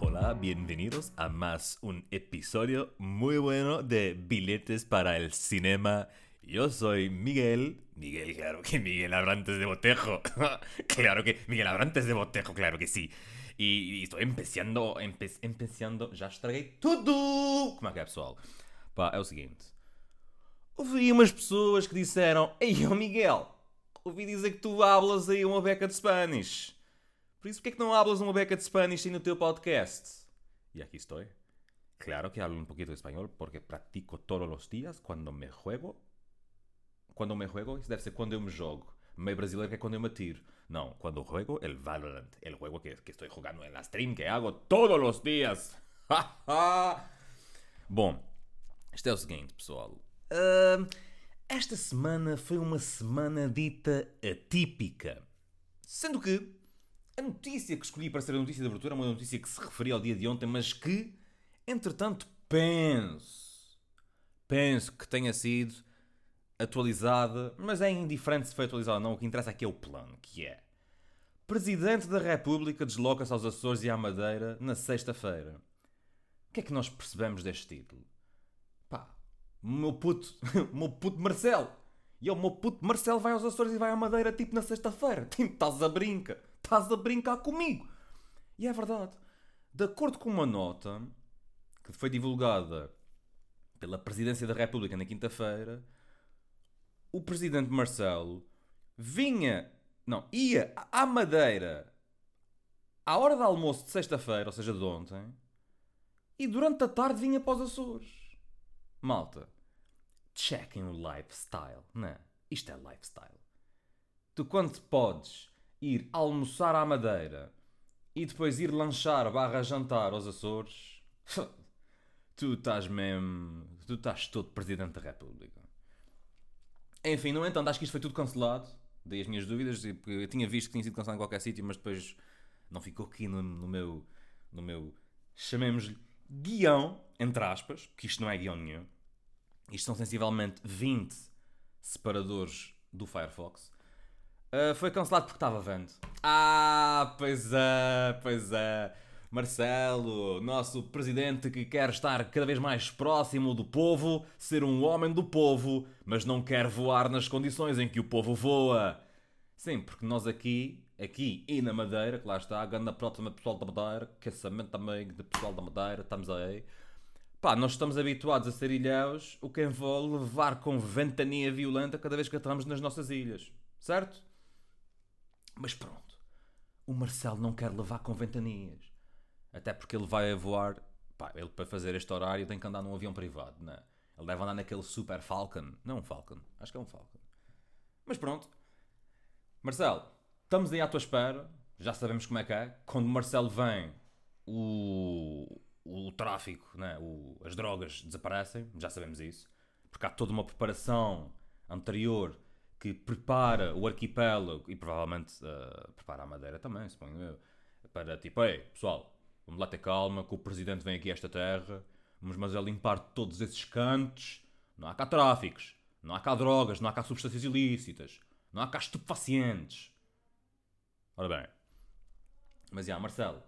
Hola, bienvenidos a más un episodio muy bueno de Billetes para el Cinema. Yo soy Miguel. Miguel, claro que Miguel Abrantes de Botejo. claro que Miguel Abrantes de Botejo, claro que sí. E, e estou empezando, empe, empezando, já estraguei tudo! Como é que é, pessoal? Pá, é o seguinte. Ouvi umas pessoas que disseram Ei, ô Miguel, ouvi dizer que tu hablas aí uma beca de Spanish. Por isso, porquê que não hablas uma beca de Spanish no teu podcast? E aqui estou. Claro que hablo un poquito de español porque practico todos los días cuando me juego. Quando me juego, isso deve ser quando eu me jogo. Meio brasileiro que é quando eu me atiro. Não, quando juego el Valorant. El juego que, que estoy jugando en la stream que hago todos los días. Bom, isto é o seguinte, pessoal. Ahn, esta semana foi uma semana dita atípica. Sendo que a notícia que escolhi para ser a notícia de abertura é uma notícia que se referia ao dia de ontem, mas que, entretanto, penso, penso que tenha sido atualizada, mas é indiferente se foi atualizada ou não, o que interessa aqui é o plano, que é Presidente da República desloca-se aos Açores e à Madeira na sexta-feira. O que é que nós percebemos deste título? Pá, meu puto, meu puto Marcelo. E é o meu puto Marcelo vai aos Açores e vai à Madeira tipo na sexta-feira. Tipo, estás a brincar. Estás a brincar comigo. E é verdade. De acordo com uma nota que foi divulgada pela Presidência da República na quinta-feira, o Presidente Marcelo vinha, não, ia à Madeira à hora do almoço de sexta-feira, ou seja, de ontem, e durante a tarde vinha para os Açores. Malta, chequem o lifestyle, não é? Isto é lifestyle. Tu quando podes ir almoçar à Madeira e depois ir lanchar barra jantar aos Açores, tu estás mesmo... Tu estás todo Presidente da República. Enfim, no entanto, acho que isto foi tudo cancelado. Dei as minhas dúvidas, porque eu tinha visto que tinha sido cancelado em qualquer sítio, mas depois não ficou aqui no, no meu, no meu, chamemos-lhe, guião, entre aspas, porque isto não é guião nenhum. Isto são sensivelmente 20 separadores do Firefox. Uh, foi cancelado porque estava vendo. Ah, pois é, pois é. Marcelo, nosso presidente que quer estar cada vez mais próximo do povo, ser um homem do povo, mas não quer voar nas condições em que o povo voa. Sim, porque nós aqui, aqui e na Madeira, que lá está, ganda próxima pessoal da Madeira, aquecimento também de pessoal da Madeira, estamos aí. Pá, nós estamos habituados a ser ilhéus, o que envolve levar com ventania violenta cada vez que aterramos nas nossas ilhas, certo? Mas pronto, o Marcelo não quer levar com ventanias. Até porque ele vai a voar, pá, ele para fazer este horário tem que andar num avião privado, não é? Ele deve andar naquele Super Falcon. Não um Falcon, acho que é um Falcon. Mas pronto, Marcelo, estamos aí à tua espera. Já sabemos como é que é. Quando o Marcelo vem, o, o tráfico, né? o, as drogas desaparecem. Já sabemos isso. Porque há toda uma preparação anterior que prepara o arquipélago e provavelmente eh, prepara a Madeira também, suponho eu. Para tipo, ei, pessoal, vamos lá ter calma, que o presidente vem aqui a esta terra. Vamos mas é limpar todos esses cantos. Não há cá tráficos. Não há cá drogas. Não há cá substâncias ilícitas. Não há cá estupefacientes. Ora bem. Mas já, Marcelo.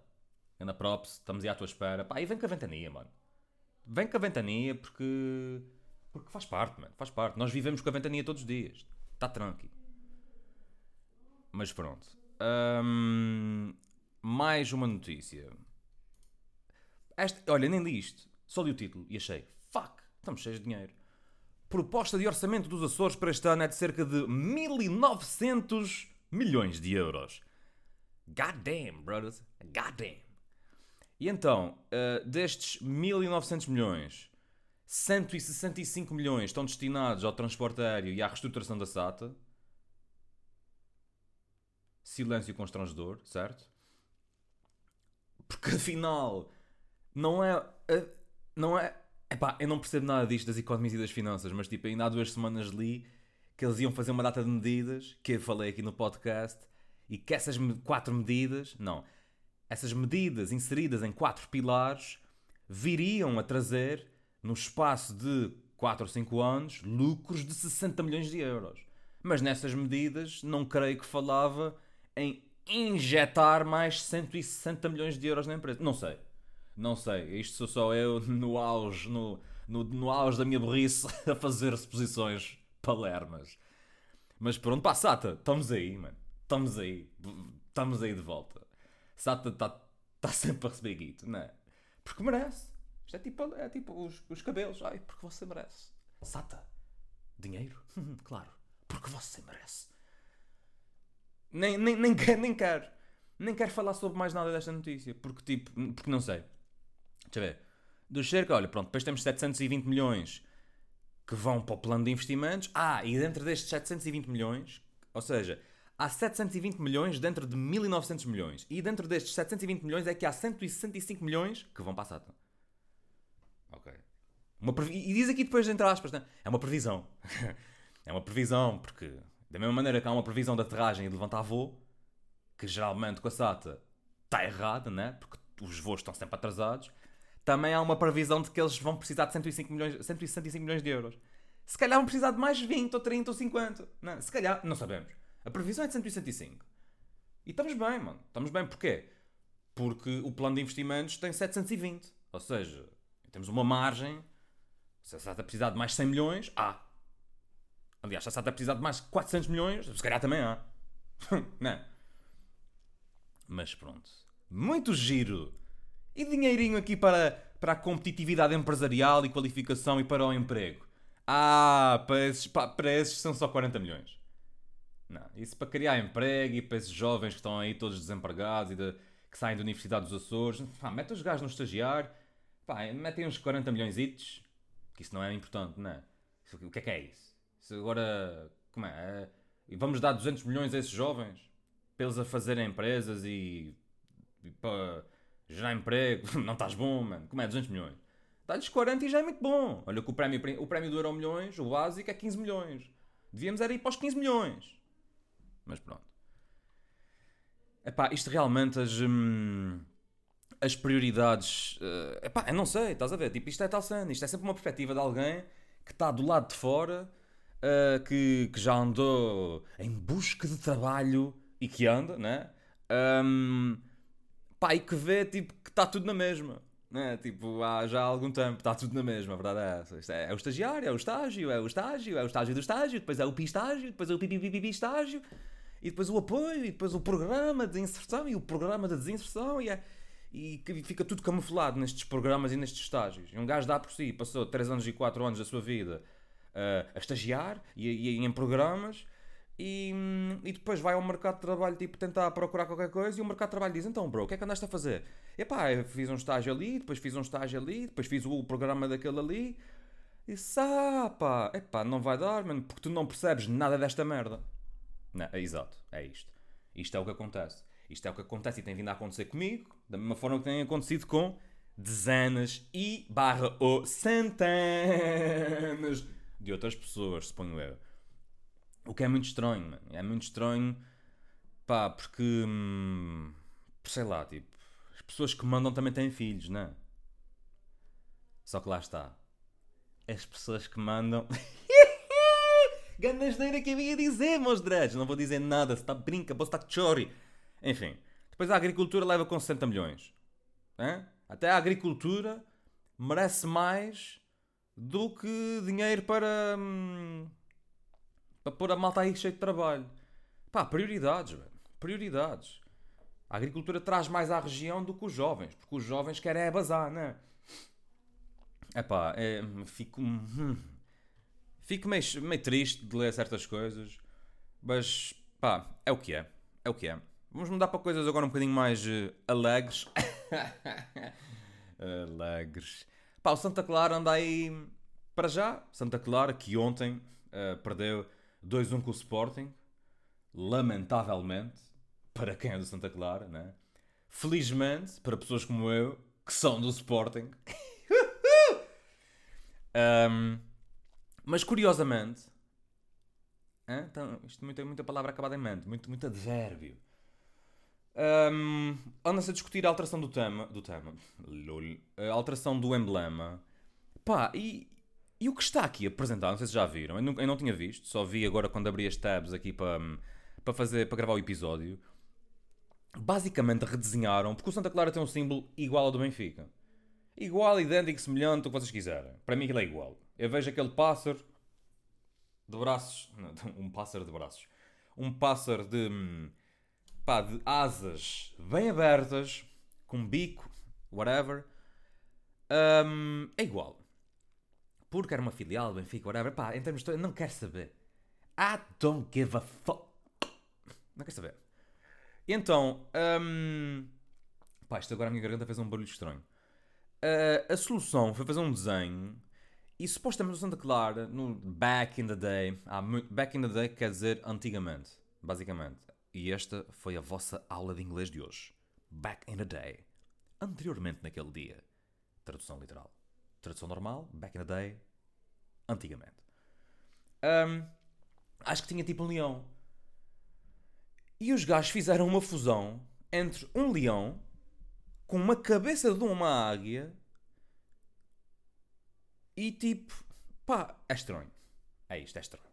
Anda props, estamos aí à tua espera. Pá, e vem com a ventania, mano. Vem com a ventania porque. Porque faz parte, mano. Faz parte. Nós vivemos com a ventania todos os dias. Está tranqui. Mas pronto. Hum, mais uma notícia. Esta, olha, nem li isto. Só li o título e achei. Fuck, estamos cheios de dinheiro. Proposta de orçamento dos Açores para este ano é de cerca de 1900 milhões de euros. God damn, brothers. God damn. E então, uh, destes 1900 milhões, 165 milhões estão destinados ao transporte aéreo e à reestruturação da SATA. Silêncio constrangedor, certo? Porque afinal, não é. uh, Não é. Epá, eu não percebo nada disto das economias e das finanças, mas tipo, ainda há duas semanas li que eles iam fazer uma data de medidas, que eu falei aqui no podcast, e que essas quatro medidas, não, essas medidas inseridas em quatro pilares viriam a trazer, no espaço de 4 ou 5 anos, lucros de 60 milhões de euros. Mas nessas medidas não creio que falava em injetar mais 160 milhões de euros na empresa. Não sei. Não sei. Isto sou só eu no auge, no, no, no auge da minha burrice a fazer suposições palermas. Mas pronto, pá, Sata, estamos aí, mano. Estamos aí. Estamos aí de volta. Sata está tá sempre a receber guito, não é? Porque merece. Isto é tipo, é tipo os, os cabelos. Ai, porque você merece. Sata. Dinheiro? claro. Porque você merece. Nem, nem, nem, quer, nem quero. Nem quero falar sobre mais nada desta notícia. Porque, tipo, porque não sei. Deixa eu ver. Do cerca, olha, pronto, depois temos 720 milhões que vão para o plano de investimentos. Ah, e dentro destes 720 milhões, ou seja, há 720 milhões dentro de 1900 milhões. E dentro destes 720 milhões é que há 165 milhões que vão para a SATA. Ok. Uma E diz aqui depois, entre aspas, né? é uma previsão. é uma previsão, porque da mesma maneira que há uma previsão de aterragem e de levantar voo, que geralmente com a SATA está errada, né? porque os voos estão sempre atrasados, também há uma previsão de que eles vão precisar de 105 milhões, 165 milhões de euros. Se calhar vão precisar de mais 20 ou 30 ou 50. Não, é? se calhar, não sabemos. A previsão é de 165. E estamos bem, mano. Estamos bem porquê? Porque o plano de investimentos tem 720. Ou seja, temos uma margem. Se a SATA precisar de mais 100 milhões, há. Aliás, se a SATA precisar de mais 400 milhões, se calhar também há. não é? Mas pronto. Muito giro e dinheirinho aqui para, para a competitividade empresarial e qualificação e para o emprego? Ah, para esses, para esses são só 40 milhões. Não, isso para criar emprego e para esses jovens que estão aí todos desempregados e de, que saem da Universidade dos Açores. Pá, mete os gajos no estagiário, pá, metem uns 40 milhões itos, que isso não é importante, não é? O que é que é isso? isso agora, como é? é? Vamos dar 200 milhões a esses jovens para eles a fazerem empresas e, e para gerar emprego, não estás bom, mano. Como é 200 milhões? Dá-lhes 40 e já é muito bom. Olha que o prémio, o prémio do Euro Milhões, o básico, é 15 milhões. Devíamos era ir para os 15 milhões. Mas pronto. Epá, isto realmente as, hum, as prioridades. Uh, epá, eu não sei, estás a ver? Tipo, isto é tal cena. Isto é sempre uma perspectiva de alguém que está do lado de fora, uh, que, que já andou em busca de trabalho e que anda, né? Um, pá, e que vê tipo, que está tudo na mesma. Né? Tipo, há já há algum tempo, está tudo na mesma, a verdade é essa. É, é, o estagiário, é o estágio, é o estágio, é o estágio do estágio, depois é o pi-estágio, depois é o pipi estágio, e depois o apoio, e depois o programa de inserção, e o programa de desinserção, e, é, e fica tudo camuflado nestes programas e nestes estágios. E um gajo dá por si, passou 3 anos e 4 anos da sua vida uh, a estagiar e, e, em programas, e, e, depois vai ao mercado de trabalho tipo tentar procurar qualquer coisa e o mercado de trabalho diz então bro, o que é que andaste a fazer? Epá, eu fiz um estágio ali, depois fiz um estágio ali, depois fiz o programa daquele ali e ah pá, epá, não vai dar mano, porque tu não percebes nada desta merda não, é exato, é isto isto é o que acontece isto é o que acontece e tem vindo a acontecer comigo da mesma forma que tem acontecido com dezenas e barra ou centenas de outras pessoas, suponho eu o que é muito estranho, mano. É muito estranho, pá, porque. Hum, sei lá, tipo. As pessoas que mandam também têm filhos, não é? Só que lá está. As pessoas que mandam. Ganasneira que eu ia dizer, meus dreads. Não vou dizer nada. Se está brinca, posso estar chori. Enfim. Depois a agricultura leva com 60 milhões. Até a agricultura merece mais do que dinheiro para. Hum, para pôr a malta aí cheio de trabalho. Pá, prioridades, velho. Prioridades. A agricultura traz mais à região do que os jovens, porque os jovens querem é bazar, é? Epá, é, fico. Hum, fico meio, meio triste de ler certas coisas, mas pá, é o que é. É o que é. Vamos mudar para coisas agora um bocadinho mais uh, alegres. alegres. Pá, o Santa Clara anda aí para já. Santa Clara, que ontem uh, perdeu 2-1 com o Sporting, lamentavelmente, para quem é do Santa Clara, né? Felizmente, para pessoas como eu, que são do Sporting. um, mas curiosamente, então, isto tem muita palavra acabada em mente, muito, muito advérbio. Um, Anda-se a discutir a alteração do tema, do tema, lol, a alteração do emblema. Pá, e e o que está aqui apresentado, não sei se já viram, eu não, eu não tinha visto, só vi agora quando abri as tabs aqui para, para fazer, para gravar o episódio. basicamente redesenharam, porque o Santa Clara tem um símbolo igual ao do Benfica. Igual, idêntico, semelhante, o que vocês quiserem. Para mim aquilo é igual. Eu vejo aquele pássaro de braços. Não, um pássaro de braços. Um pássaro de. Pá, de asas bem abertas, com bico, whatever. Hum, é igual. Porque era uma filial, Benfica, whatever. Pá, em termos de. Não quero saber. I don't give a fuck. Não quero saber. Então. hum, pá, isto agora a minha garganta fez um barulho estranho. Uh, a solução foi fazer um desenho e supostamente Santa Clara, no back in the day, mu- back in the day quer dizer antigamente, basicamente. E esta foi a vossa aula de inglês de hoje. Back in the day. Anteriormente naquele dia. Tradução literal. Tradução normal, back in the day, antigamente. Um, acho que tinha tipo um leão. E os gajos fizeram uma fusão entre um leão com uma cabeça de uma águia e tipo, pá, é estranho. É isto, é estranho.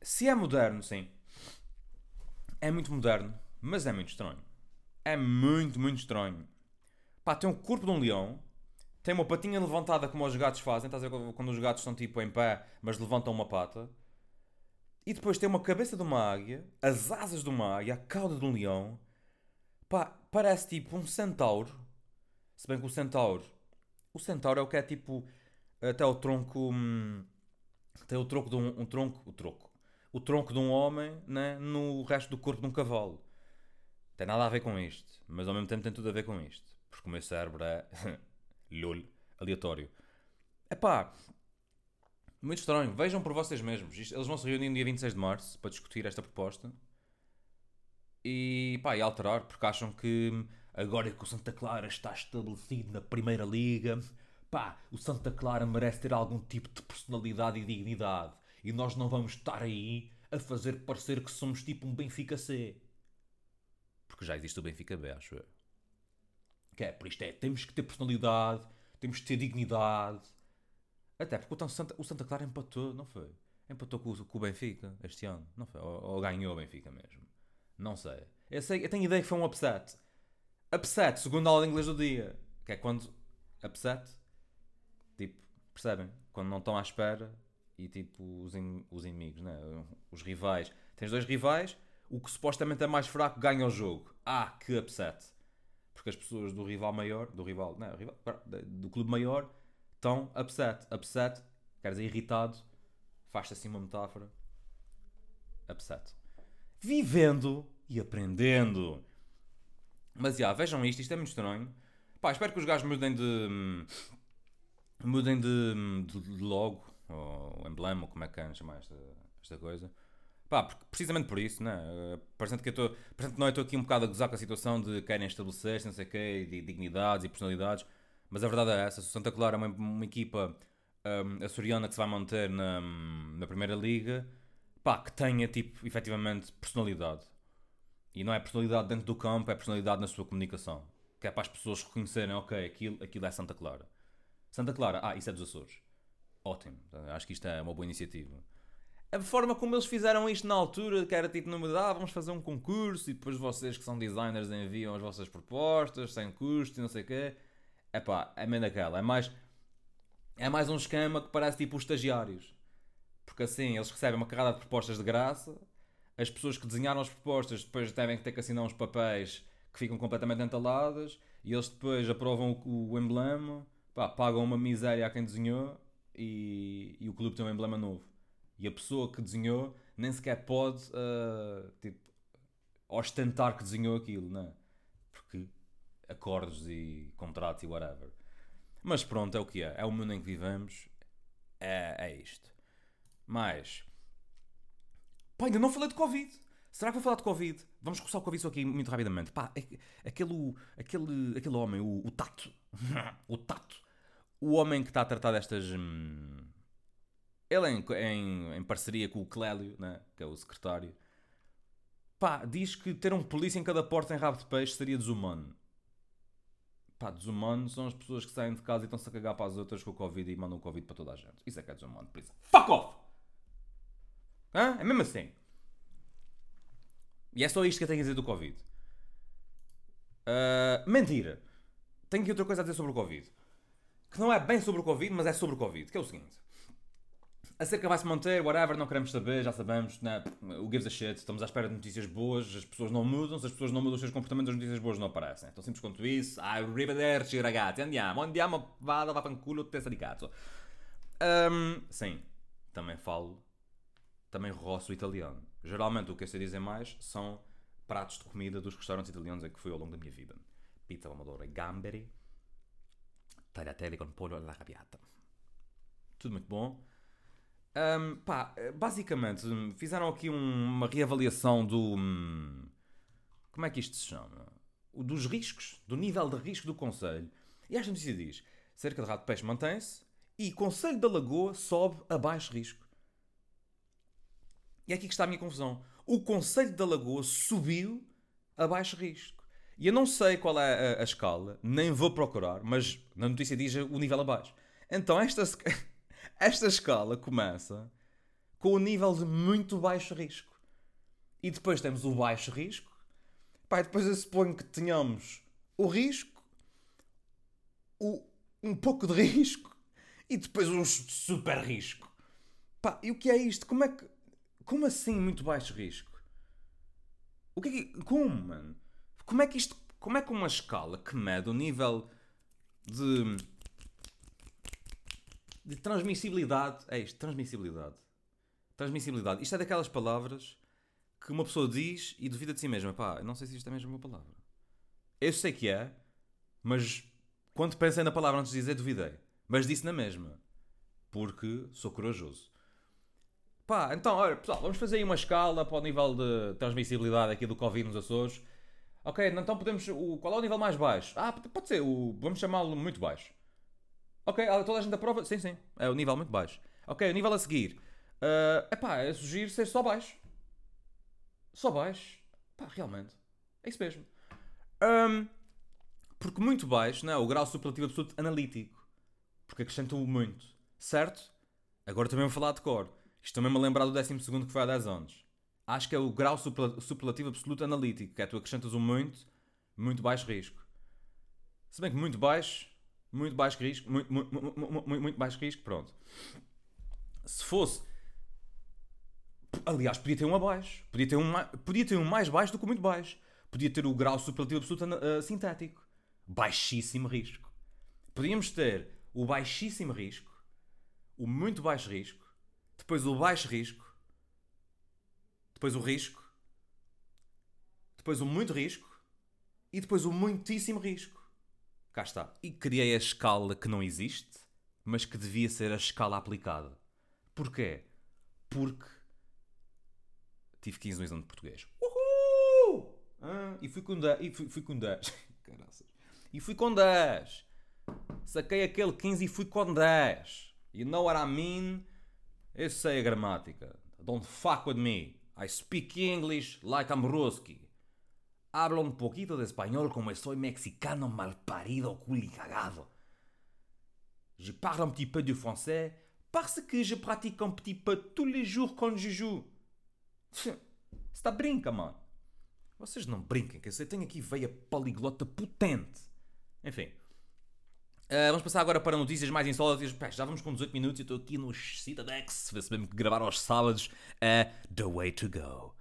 Se é moderno, sim. É muito moderno, mas é muito estranho. É muito, muito estranho. Pá, tem o corpo de um leão, tem uma patinha levantada como os gatos fazem, estás a ver quando os gatos estão tipo em pé, mas levantam uma pata. E depois tem uma cabeça de uma águia, as asas de uma águia, a cauda de um leão. Pá, parece tipo um centauro. Se bem que o centauro. O centauro é o que é tipo. Até o tronco. hum, tem o tronco de um, um tronco. O tronco. O tronco de um homem né, no resto do corpo de um cavalo. Tem nada a ver com isto. Mas ao mesmo tempo tem tudo a ver com isto. Porque o meu cérebro é. lol. Aleatório. Epá. Muito estranho. Vejam por vocês mesmos. Eles vão se reunir no dia 26 de março para discutir esta proposta e, pá, e alterar, porque acham que agora que o Santa Clara está estabelecido na Primeira Liga, pá, o Santa Clara merece ter algum tipo de personalidade e dignidade. E nós não vamos estar aí a fazer parecer que somos tipo um Benfica C. Porque já existe o Benfica B, acho eu. Que é, por isto é, temos que ter personalidade, temos que ter dignidade. Até porque o Santa, o Santa Clara empatou, não foi? Empatou com, o- com o Benfica este ano, não foi? Ou, ou ganhou o Benfica mesmo. Não sei. Eu, sei. eu tenho ideia que foi um upset. Upset, segundo a aula de inglês do dia. Que é quando. Upset. Tipo, percebem? Quando não estão à espera e tipo os, in- os inimigos, né? Os rivais. Tens dois rivais, o que supostamente é mais fraco ganha o jogo. Ah, que upset. Porque as pessoas do rival maior, do rival, não, rival, do clube maior, estão upset. Upset, quer dizer irritado. Faz-se assim uma metáfora. Upset vivendo e aprendendo. Mas já, vejam isto, isto é muito estranho. Pá, espero que os gajos mudem de. mudem de, de, de logo, ou emblema, como é que chamar esta, esta coisa. Pá, precisamente por isso, né? Eh, Parecendo que eu estou. Parecendo estou aqui um bocado a gozar com a situação de querem estabelecer-se, não sei o quê, de dignidades e personalidades. Mas a verdade é essa: o Santa Clara é uma, uma equipa hum, açoriana que se vai manter na, na Primeira Liga, pá, que tenha, tipo, efetivamente, personalidade. E não é personalidade dentro do campo, é personalidade na sua comunicação. Que é para as pessoas reconhecerem, ok, aquilo, aquilo é Santa Clara. Santa Clara, ah, isso é dos Açores. Ótimo. Acho que isto é uma boa iniciativa. A forma como eles fizeram isto na altura, que era tipo, não me dá, vamos fazer um concurso e depois vocês que são designers enviam as vossas propostas sem custo e não sei o quê. É pá, é meio daquela. É mais, é mais um esquema que parece tipo os estagiários. Porque assim, eles recebem uma carrada de propostas de graça, as pessoas que desenharam as propostas depois devem ter que assinar uns papéis que ficam completamente entaladas e eles depois aprovam o, o emblema, pá, pagam uma miséria a quem desenhou e, e o clube tem um emblema novo. E a pessoa que desenhou nem sequer pode ah, tipo, ostentar que desenhou aquilo, não é? Porque acordos e contratos e whatever. Mas pronto, é o que é. É o mundo em que vivemos. É, é isto. Mas. Pá, ainda não falei de Covid. Será que vou falar de Covid? Vamos começar Covid só aqui muito rapidamente. Pá, é- aquele, aquele, aquele homem, o, o Tato. o Tato. O homem que está a tratar destas. hum, ele em, em, em parceria com o Clélio, né, que é o secretário. Pá, diz que ter um polícia em cada porta em rabo de peixe seria desumano. Pá, desumano são as pessoas que saem de casa e estão-se a cagar para as outras com o Covid e mandam o Covid para toda a gente. Isso é que é desumano, por isso. Fuck off! Hã? É mesmo assim. E é só isto que eu tenho a dizer do Covid. Uh, mentira. Tenho aqui outra coisa a dizer sobre o Covid. Que não é bem sobre o Covid, mas é sobre o Covid. Que é o seguinte. A cerca vai se manter, whatever, não queremos saber, já sabemos, né? o gives a shit, estamos à espera de notícias boas, as pessoas não mudam, se as pessoas não mudam os seus comportamentos, as notícias boas não aparecem. Então simples quanto isso, arrivederci ragazzi, andiamo, andiamo, vada, va fanculo, testa di cazzo. Um, sim, também falo, também roço italiano. Geralmente o que eu sei dizer mais são pratos de comida dos restaurantes italianos em que fui ao longo da minha vida. Pizza amadora gamberi, tagliatelle con pollo alla. Tudo muito bom. Um, pá, basicamente, fizeram aqui um, uma reavaliação do. Um, como é que isto se chama? Dos riscos, do nível de risco do Conselho. E esta notícia diz: cerca de rato de peixe mantém-se e Conselho da Lagoa sobe a baixo risco. E é aqui que está a minha confusão. O Conselho da Lagoa subiu a baixo risco. E eu não sei qual é a, a escala, nem vou procurar, mas na notícia diz o nível abaixo. Então, esta. Esta escala começa com o nível de muito baixo risco. E depois temos o baixo risco. Pá, depois eu suponho que tenhamos o risco, o, um pouco de risco e depois um super risco. Pá, e o que é isto? Como é que. Como assim muito baixo risco? O que é que. Como, mano? Como é que isto. Como é que uma escala que mede o nível de de transmissibilidade. É isto, transmissibilidade. Transmissibilidade. Isto é daquelas palavras que uma pessoa diz e duvida de si mesma. Pá, não sei se isto é mesmo uma palavra. Eu sei que é, mas quando pensei na palavra antes de dizer, duvidei. Mas disse na mesma. Porque sou corajoso. Pá, então, olha, pessoal, vamos fazer aí uma escala para o nível de transmissibilidade aqui do Covid nos Açores. Ok, então podemos. O, qual é o nível mais baixo? Ah, pode ser, o, vamos chamá-lo muito baixo. Ok, ah, toda a gente aprova? Sim, sim. É o nível muito baixo. Ok, o nível a seguir. Uh, epá, é sugiro ser só baixo. Só baixo. Pá, realmente. É isso mesmo. Um, porque muito baixo, não é? O grau superlativo absoluto analítico. Porque acrescentou muito. Certo? Agora também vou falar de cor. Isto também me lembrar do 12 que foi há 10 anos. Acho que é o grau superlativo absoluto analítico. Que é tu acrescentas um muito, muito baixo risco. Se bem que muito baixo muito baixo risco, muito, muito, muito, muito baixo risco, pronto. Se fosse. Aliás, podia ter um abaixo. Podia ter um, podia ter um mais baixo do que muito baixo. Podia ter o grau superlativo absoluto uh, sintético. Baixíssimo risco. Podíamos ter o baixíssimo risco, o muito baixo risco, depois o baixo risco, depois o risco, depois o muito risco e depois o muitíssimo risco. Cá está. E criei a escala que não existe, mas que devia ser a escala aplicada. Porquê? Porque tive 15 no exame de português. Uhul! Ah, e fui com 10. E fui, fui com 10. Caraças. E fui com 10. Saquei aquele 15 e fui com 10. You know what I mean? Eu sei a gramática. Don't fuck with me. I speak English like I'm Ruski. Hablo un poquito de español como soy mexicano malparido, culicagado. Je parle un petit peu de français parce que je pratique un petit peu tous les jours quand je joue. Está brinca, mano. Vocês não brinquem, que eu tenho aqui veia poliglota potente. Enfim. Uh, vamos passar agora para notícias mais insólitas. Já vamos com 18 minutos e estou aqui no Citadex. Vê se mesmo que gravar aos sábados. Uh, The Way to Go.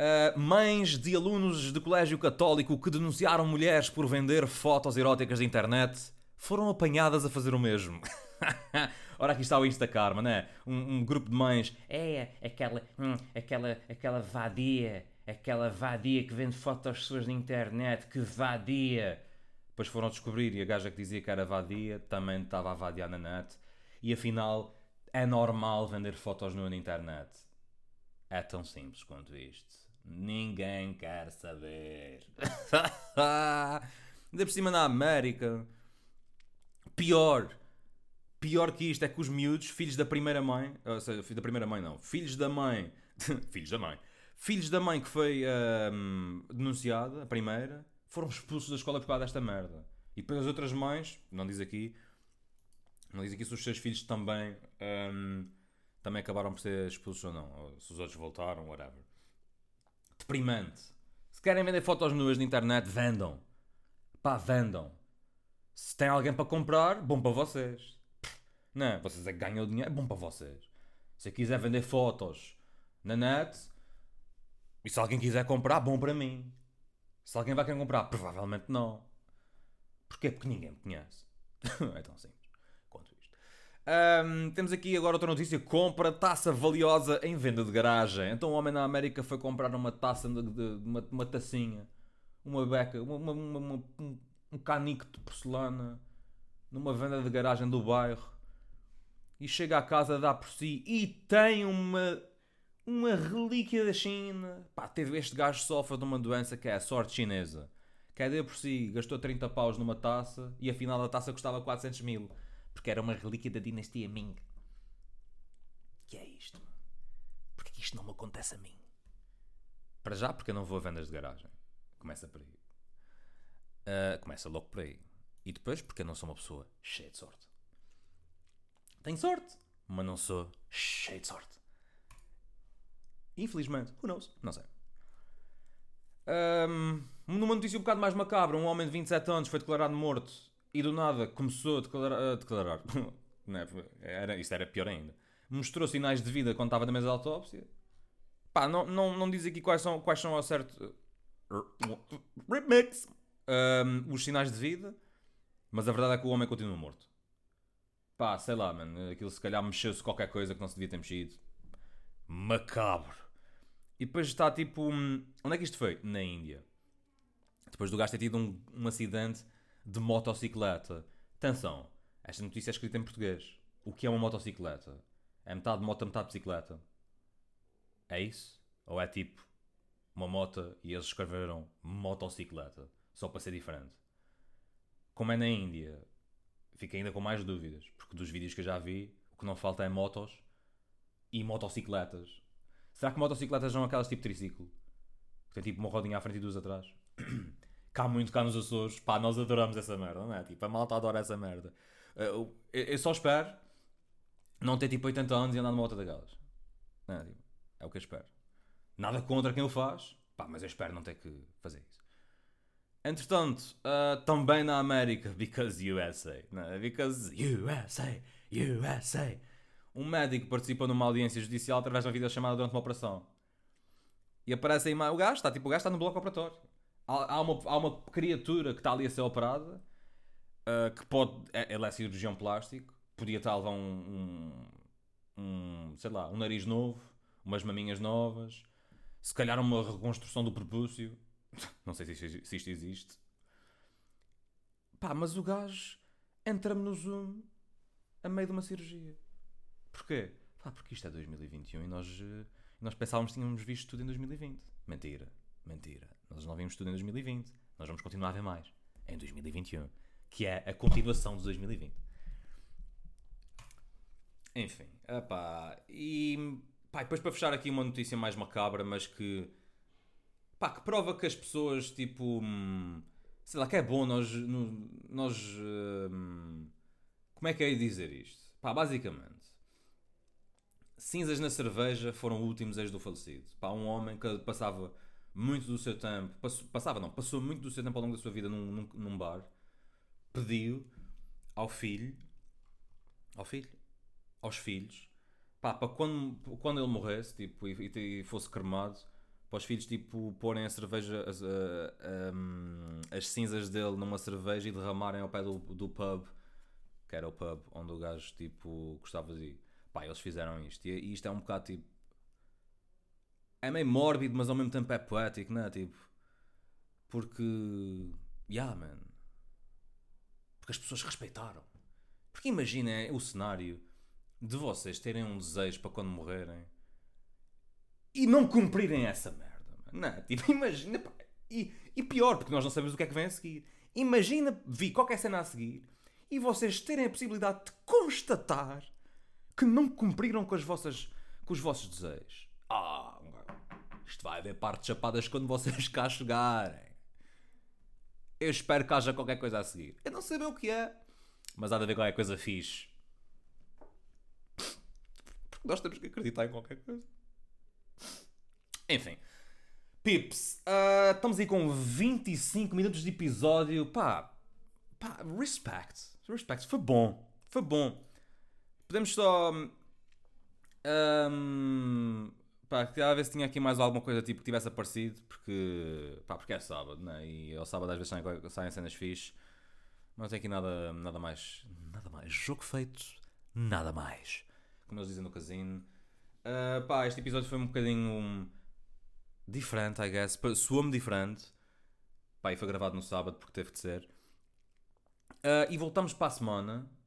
Uh, mães de alunos de colégio católico que denunciaram mulheres por vender fotos eróticas de internet foram apanhadas a fazer o mesmo. Ora, aqui está o Instacarma, né? Um, um grupo de mães. É, aquela, hum, aquela, aquela vadia, aquela vadia que vende fotos suas na internet, que vadia. Depois foram descobrir e a gaja que dizia que era vadia também estava a vadiar na net. E afinal, é normal vender fotos nuas na internet. É tão simples quanto isto. Ninguém quer saber. Ainda por cima na América. Pior. Pior que isto é que os miúdos, filhos da primeira mãe, ou seja, filhos da primeira mãe não, filhos da mãe, filhos da mãe, filhos da mãe que foi um, denunciada, a primeira, foram expulsos da escola por causa desta merda. E depois as outras mães, não diz aqui, não diz aqui se os seus filhos também, um, também acabaram por ser expulsos ou não, ou se os outros voltaram, whatever deprimente. Se querem vender fotos nuas na internet, vendam. Pá, vendam. Se tem alguém para comprar, bom para vocês. Não, vocês é que ganham o dinheiro, bom para vocês. Se eu quiser vender fotos na net, e se alguém quiser comprar, bom para mim. Se alguém vai querer comprar, provavelmente não. Porquê? Porque ninguém me conhece. é tão simples quanto isto. Ahm, temos aqui agora outra notícia: compra taça valiosa em venda de garagem. Então, um homem na América foi comprar uma taça de, de- uma, uma tacinha, uma beca, uma, uma- um, um canico de porcelana numa venda de garagem do bairro e chega à casa, dá por si e tem uma uma relíquia da China. Pá, teve este gajo sofre de uma doença que é a sorte chinesa. Que é por si, gastou 30 paus numa taça e afinal a taça custava 400 mil. Porque era uma relíquia da dinastia Ming. Que é isto? Porquê que isto não me acontece a mim? Para já, porque eu não vou a vendas de garagem. Começa por aí. Ah, começa logo por aí. E depois, porque eu não sou uma pessoa cheia de sorte. Tenho sorte, mas não sou cheio de sorte. Infelizmente. Who knows? Não sei. Ahm, numa notícia um bocado mais macabra, um homem de 27 anos foi declarado morto e do nada começou a declarar. a declarar. É? era, isto era pior ainda. Mostrou sinais de vida quando estava na mesa de autópsia. Pá, não, não, não diz aqui quais são, quais são ao certo. Remix! Ahm, os sinais de vida, mas a verdade é que o homem continua morto. Pá, sei lá, mano. Aquilo se calhar mexeu-se qualquer coisa que não se devia ter mexido. Macabro. E depois está tipo. hum, Onde é que isto foi? Na Índia. Depois do gajo ter tido um, um acidente de motocicleta. Atenção, esta notícia é escrita em português. O que é uma motocicleta? É metade moto, metade bicicleta. É isso? Ou é tipo uma moto e eles escreveram motocicleta? Só para ser diferente. Como é na Índia, fico ainda com mais dúvidas. Porque dos vídeos que eu já vi, o que não falta é motos e motocicletas. Será que motocicletas são aquelas tipo triciclo? Que tem tipo uma rodinha à frente e duas atrás? cá muito cá nos Açores, pá, nós adoramos essa merda, não é? Tipo, a malta adora essa merda. Uh, eu, eu só espero não ter tipo 80 anos e andar numa moto daquelas. Não é? Tipo, é o que eu espero. Nada contra quem o faz, pá, mas eu espero não ter que fazer isso. Entretanto, uh, também na América, because USA, não é? because USA, USA, um médico participa numa audiência judicial através de uma videochamada durante uma operação. E aparece aí o gajo, está tipo, o gajo está no bloco operatório. Há, há uma, há uma criatura que está ali a ser operada, uh, que pode, é- ele é cirurgião plástico, podia estar a levar um, um, um, sei lá, um nariz novo, umas maminhas novas, se calhar uma reconstrução do prepúcio. Não sei se isto, se isto existe. Pá, mas o gajo entra-me no Zoom a meio de uma cirurgia. Porquê? Pá, porque isto é 2021 e nós, eh, nós pensávamos que tínhamos visto tudo em 2020. Mentira, mentira. Nós não vimos tudo em 2020. Nós vamos continuar a ver mais em 2021, que é a continuação de 2020. Enfim, epá, e pá, depois para fechar aqui uma notícia mais macabra, mas que pá, que prova que as pessoas tipo hum, sei lá, que é bom nós, nós hum, como é que é dizer isto? Pá, basicamente cinzas na cerveja foram últimos ex do falecido. Pá, um homem que passava muito do seu tempo, passou- passava não, passou muito do seu tempo ao longo da sua vida num, num, num bar, pediu ao filho, ao filho, aos filhos, pá, para quando, quando ele morresse, tipo, e, e fosse cremado, para os filhos, tipo, porem a cerveja, as, hum, as cinzas dele numa cerveja e derramarem ao pé do, do pub, que era o pub onde o gajo, tipo, gostava de ir. Pá, eles fizeram isto. E, e isto é um bocado, tipo... É meio mórbido, mas ao mesmo tempo é poético, não é? Tipo... Porque... Yeah, man. Porque as pessoas respeitaram. Porque imaginem o cenário de vocês terem um desejo para quando morrerem e não cumprirem essa merda. Não, tipo, imagina. pá, E, e pior, porque nós não sabemos o que é que vem a seguir. Imagina vir qualquer cena a seguir e vocês terem a possibilidade de constatar que não cumpriram com, as vossas, com os vossos desejos. Ah, isto vai haver partes chapadas quando vocês cá chegarem. Eu espero que haja qualquer coisa a seguir. Eu não sei bem o que é, mas há de haver qualquer coisa fixe. Porque nós temos que acreditar em qualquer coisa. Enfim. Pips, uh, estamos aí com 25 minutos de episódio. Pá, pá, respect. Respect. Foi bom. Foi bom. Podemos só. Um, pá, queria ver se tinha aqui mais alguma coisa tipo que tivesse aparecido, porque. Pá, porque é sábado, né? E ao sábado às vezes saem, saem cenas fixe. Mas não tem aqui nada, nada mais. Nada mais. Jogo feito, nada mais. Como eles dizem no casino. Uh, pá, este episódio foi um bocadinho. Um, diferente, I guess. Soou-me diferente. Pá, e foi gravado no sábado porque teve de ser. Uh, e voltamos para a semana.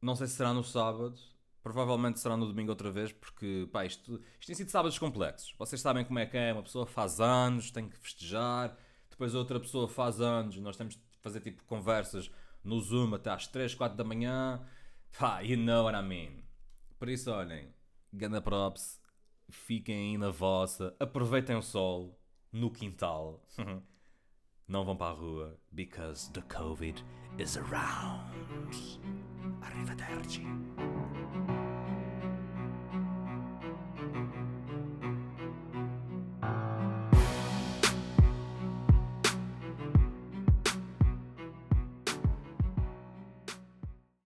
Não sei se será no sábado. Provavelmente será no domingo outra vez, porque pá, isto, isto tem sido sábados complexos. Vocês sabem como é que é. Uma pessoa faz anos, tem que festejar. Depois outra pessoa faz anos. Nós temos de fazer tipo conversas no Zoom até às 3, 4 da manhã. Pá, you know what I mean. Por isso, olhem, ganda props fiquem aí na vossa, aproveitem o sol no quintal. Não vão para a rua, because the COVID is around. Arrivederci.